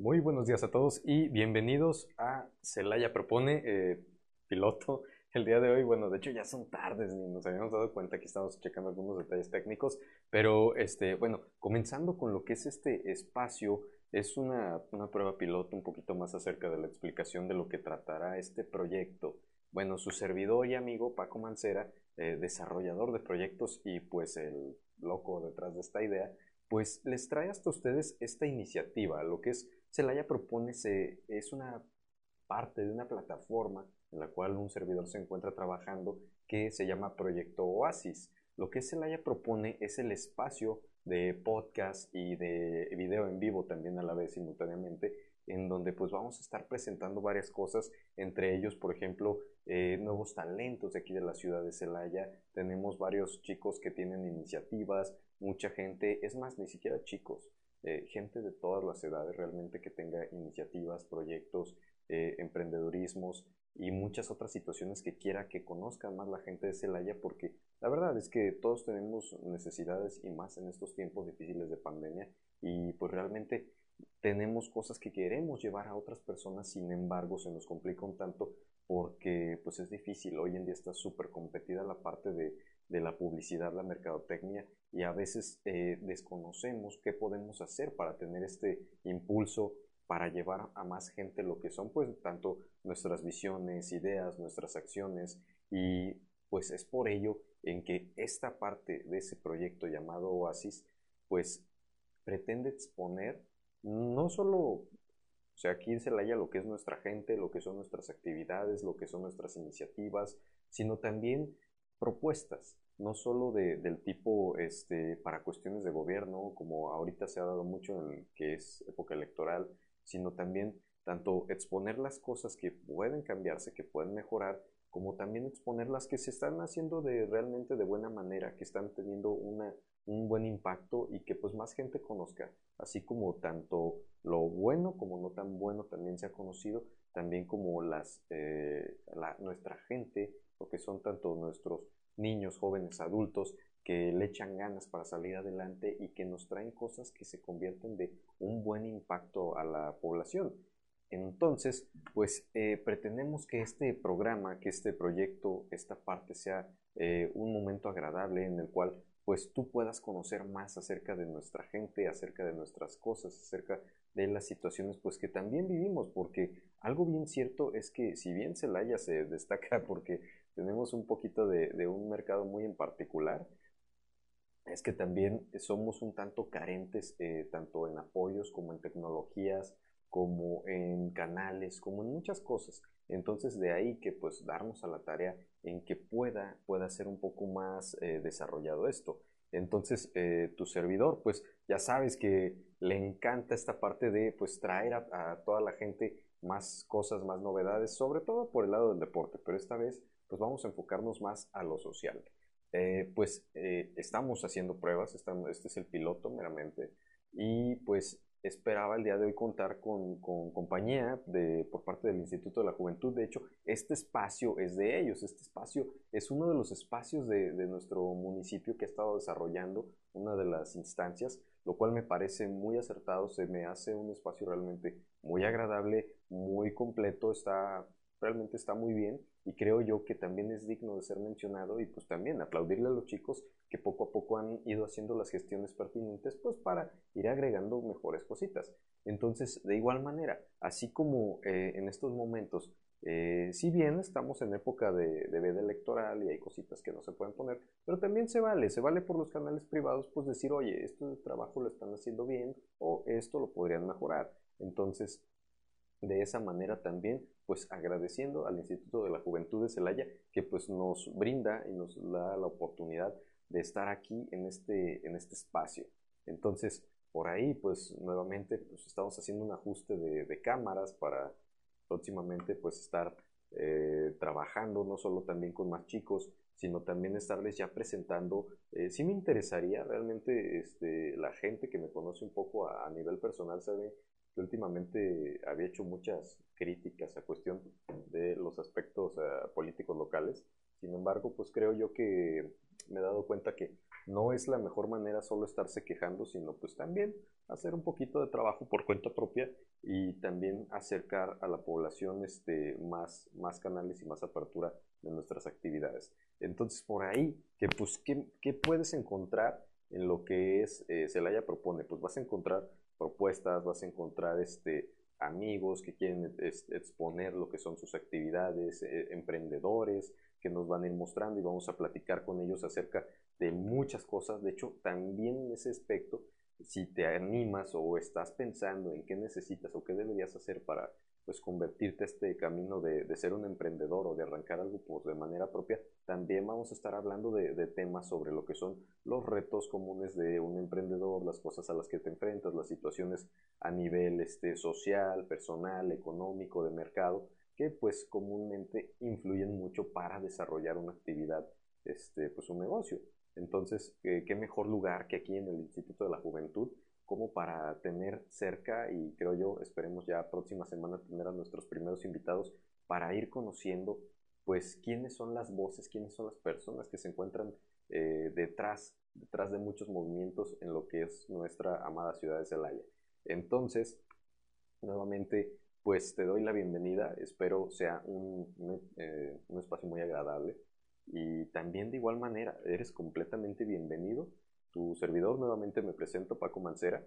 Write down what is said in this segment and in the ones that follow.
Muy buenos días a todos y bienvenidos a Celaya Propone, eh, piloto. El día de hoy, bueno, de hecho ya son tardes, ni nos habíamos dado cuenta que estamos checando algunos detalles técnicos, pero este, bueno, comenzando con lo que es este espacio, es una, prueba piloto un poquito más acerca de la explicación de lo que tratará este proyecto. Bueno, su servidor y amigo Paco Mancera, eh, desarrollador de proyectos y pues el loco detrás de esta idea, pues les trae hasta ustedes esta iniciativa. Lo que es Celaya propone es una parte de una plataforma en la cual un servidor se encuentra trabajando que se llama Proyecto Oasis. Lo que Celaya propone es el espacio de podcast y de video en vivo también a la vez simultáneamente en donde pues vamos a estar presentando varias cosas, entre ellos, por ejemplo, eh, nuevos talentos de aquí de la ciudad de Celaya. Tenemos varios chicos que tienen iniciativas, mucha gente, es más, ni siquiera chicos, eh, gente de todas las edades realmente que tenga iniciativas, proyectos, eh, y muchas otras situaciones que quiera que conozcan más la gente de Celaya porque la verdad es que todos tenemos necesidades y más en estos tiempos difíciles de pandemia y pues realmente tenemos cosas que queremos llevar a otras personas, sin embargo se nos complica un tanto porque pues es difícil, hoy en día está súper competida la parte de, de, la publicidad, la mercadotecnia y a veces eh, desconocemos qué podemos hacer para tener este impulso para llevar a más gente lo que son pues tanto nuestras visiones, ideas, nuestras acciones y pues es por ello en que esta parte de ese proyecto llamado Oasis pues pretende exponer no solo, o sea, aquí en Celaya lo que es nuestra gente, lo que son nuestras actividades, lo que son nuestras iniciativas, sino también propuestas, no solo de, del tipo este, para cuestiones de gobierno, como ahorita se ha dado mucho en el que es época electoral, sino también tanto exponer las cosas que pueden cambiarse, que pueden mejorar, como también exponer las que se están haciendo de realmente de buena manera, que están teniendo una, un buen impacto y que pues más gente conozca, así como tanto lo bueno como no tan bueno también se ha conocido, también como las, eh, nuestra gente, lo que son tanto nuestros niños, jóvenes, adultos, que le echan ganas para salir adelante y que nos traen cosas que se convierten de un buen impacto a la población. Entonces, pues eh, pretendemos que este programa, que este proyecto, esta parte sea eh, un momento agradable en el cual pues tú puedas conocer más acerca de nuestra gente, acerca de nuestras cosas, acerca de las situaciones pues que también vivimos, porque algo bien cierto es que si bien Celaya se destaca porque tenemos un poquito de, un mercado muy en particular, es que también somos un tanto carentes eh, tanto en apoyos como en tecnologías, como en canales, como en muchas cosas. Entonces de ahí que pues darnos a la tarea en que pueda, pueda ser un poco más eh, desarrollado esto. Entonces eh, tu servidor pues ya sabes que le encanta esta parte de pues traer a, toda la gente más cosas, más novedades, sobre todo por el lado del deporte, pero esta vez pues vamos a enfocarnos más a lo social. Eh, pues estamos haciendo pruebas, este es el piloto meramente, y pues esperaba el día de hoy contar con, compañía de, por parte del Instituto de la Juventud. De hecho, este espacio es de ellos. Este espacio es uno de los espacios de, nuestro municipio que ha estado desarrollando una de las instancias, lo cual me parece muy acertado. Se me hace un espacio realmente muy agradable, muy completo, está, realmente está muy bien y creo yo que también es digno de ser mencionado y pues también aplaudirle a los chicos que poco a poco han ido haciendo las gestiones pertinentes pues para ir agregando mejores cositas. Entonces, de igual manera, así como eh, en estos momentos, eh, si bien estamos en época de, de, veda electoral y hay cositas que no se pueden poner, pero también se vale, se vale por los canales privados pues decir, oye, esto de trabajo lo están haciendo bien o esto lo podrían mejorar. Entonces, de esa manera también, pues agradeciendo al Instituto de la Juventud de Celaya que pues nos brinda y nos da la oportunidad de estar aquí en este, en este espacio. Entonces, por ahí, pues nuevamente, pues estamos haciendo un ajuste de, cámaras para próximamente, pues estar eh, trabajando no solo también con más chicos, sino también estarles ya presentando. Eh, sí me interesaría realmente este, la gente que me conoce un poco a, a nivel personal, sabe que últimamente había hecho muchas críticas a cuestión de los aspectos eh, políticos locales. Sin embargo, pues creo yo que me he dado cuenta que no es la mejor manera solo estarse quejando, sino pues también hacer un poquito de trabajo por cuenta propia y también acercar a la población este, más, más canales y más apertura de nuestras actividades. Entonces, por ahí, que, pues, ¿qué, ¿qué, puedes encontrar en lo que es eh, Celaya propone? Pues vas a encontrar propuestas, vas a encontrar este, amigos que quieren exponer lo que son sus actividades, eh, emprendedores que nos van a ir mostrando y vamos a platicar con ellos acerca de muchas cosas. De hecho, también en ese aspecto, si te animas o estás pensando en qué necesitas o qué deberías hacer para pues convertirte a este camino de, ser un emprendedor o de arrancar algo por, de manera propia, también vamos a estar hablando de, de, temas sobre lo que son los retos comunes de un emprendedor, las cosas a las que te enfrentas, las situaciones a nivel este, social, personal, económico, de mercado, que pues comúnmente influyen mucho para desarrollar una actividad, este, pues un negocio. Entonces, ¿qué mejor lugar que aquí en el Instituto de la Juventud como para tener cerca y creo yo, esperemos ya próxima semana tener a nuestros primeros invitados para ir conociendo pues quiénes son las voces, quiénes son las personas que se encuentran eh, detrás, detrás de muchos movimientos en lo que es nuestra amada ciudad de Celaya. Entonces, nuevamente, pues te doy la bienvenida, espero sea un, un, eh, un espacio muy agradable y también de igual manera, eres completamente bienvenido tu servidor. Nuevamente me presento, Paco Mancera.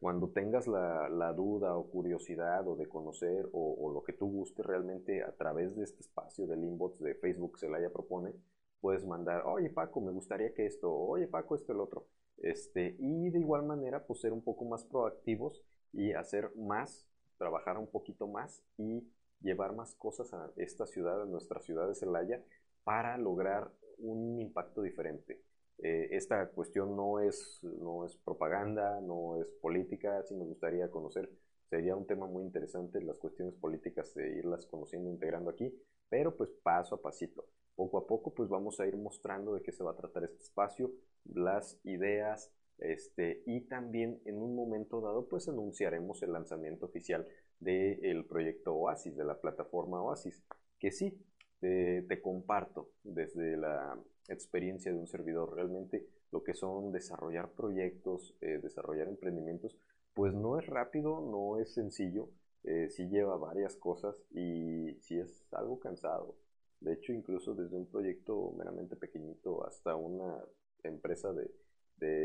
Cuando tengas la, la duda o curiosidad o de conocer o, lo que tú guste realmente a través de este espacio del inbox de Facebook Celaya Propone, puedes mandar, oye Paco, me gustaría que esto, oye Paco, esto, el otro. Este, y de igual manera, pues ser un poco más proactivos y hacer más, trabajar un poquito más y llevar más cosas a esta ciudad, a nuestra ciudad de Celaya, para lograr un impacto diferente. Eh, esta cuestión no es, no es propaganda, no es política, si me gustaría conocer, sería un tema muy interesante las cuestiones políticas de irlas conociendo, integrando aquí, pero pues paso a pasito. Poco a poco pues vamos a ir mostrando de qué se va a tratar este espacio, las ideas, este, y también en un momento dado pues anunciaremos el lanzamiento oficial del proyecto Oasis, de la plataforma Oasis, que sí, te, comparto desde la experiencia de un servidor. Realmente lo que son desarrollar proyectos, eh, desarrollar emprendimientos, pues no es rápido, no es sencillo, eh, sí lleva varias cosas y sí es algo cansado. De hecho, incluso desde un proyecto meramente pequeñito hasta una empresa de,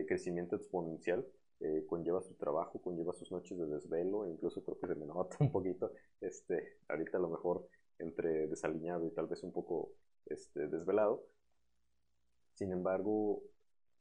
crecimiento exponencial, eh, conlleva su trabajo, conlleva sus noches de desvelo, incluso creo que se me nota un poquito, este, ahorita a lo mejor entre desaliñado y tal vez un poco este, desvelado. Sin embargo,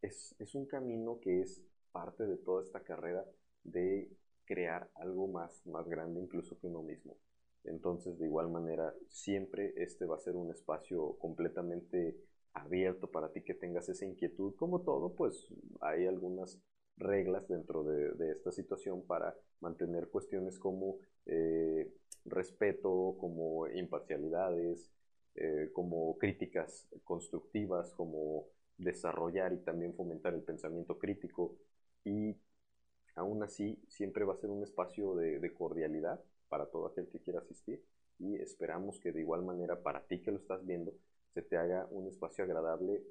es, es un camino que es parte de toda esta carrera de crear algo más, más grande incluso que uno mismo. Entonces, de igual manera, siempre este va a ser un espacio completamente abierto para ti que tengas esa inquietud. Como todo, pues hay algunas reglas dentro de, esta situación para mantener cuestiones como eh, respeto, como imparcialidades, eh, como críticas constructivas, como desarrollar y también fomentar el pensamiento crítico. Y aún así, siempre va a ser un espacio de, de cordialidad para todo aquel que quiera asistir y esperamos que de igual manera para ti que lo estás viendo se te haga un espacio agradable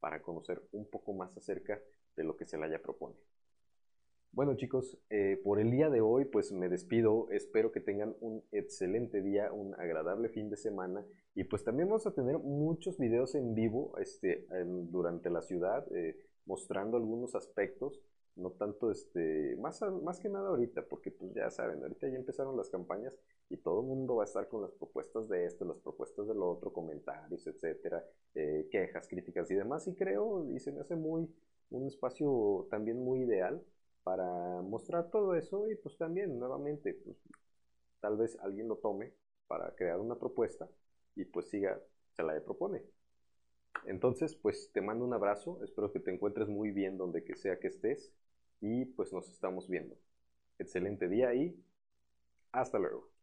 para conocer un poco más acerca de lo que se le haya propone. Bueno chicos, eh, por el día de hoy pues me despido, espero que tengan un excelente día, un agradable fin de semana. Y pues también vamos a tener muchos videos en vivo este, durante la ciudad eh, mostrando algunos aspectos, no tanto este, más, más que nada ahorita, porque pues ya saben, ahorita ya empezaron las campañas y todo el mundo va a estar con las propuestas de esto, las propuestas del otro, comentarios, etcétera, eh, quejas, críticas y demás. Y creo y se me hace muy un espacio también muy ideal para mostrar todo eso y pues también nuevamente pues tal vez alguien lo tome para crear una propuesta y pues siga, se la propone. Entonces pues te mando un abrazo, espero que te encuentres muy bien donde que sea que estés y pues nos estamos viendo. Excelente día y hasta luego.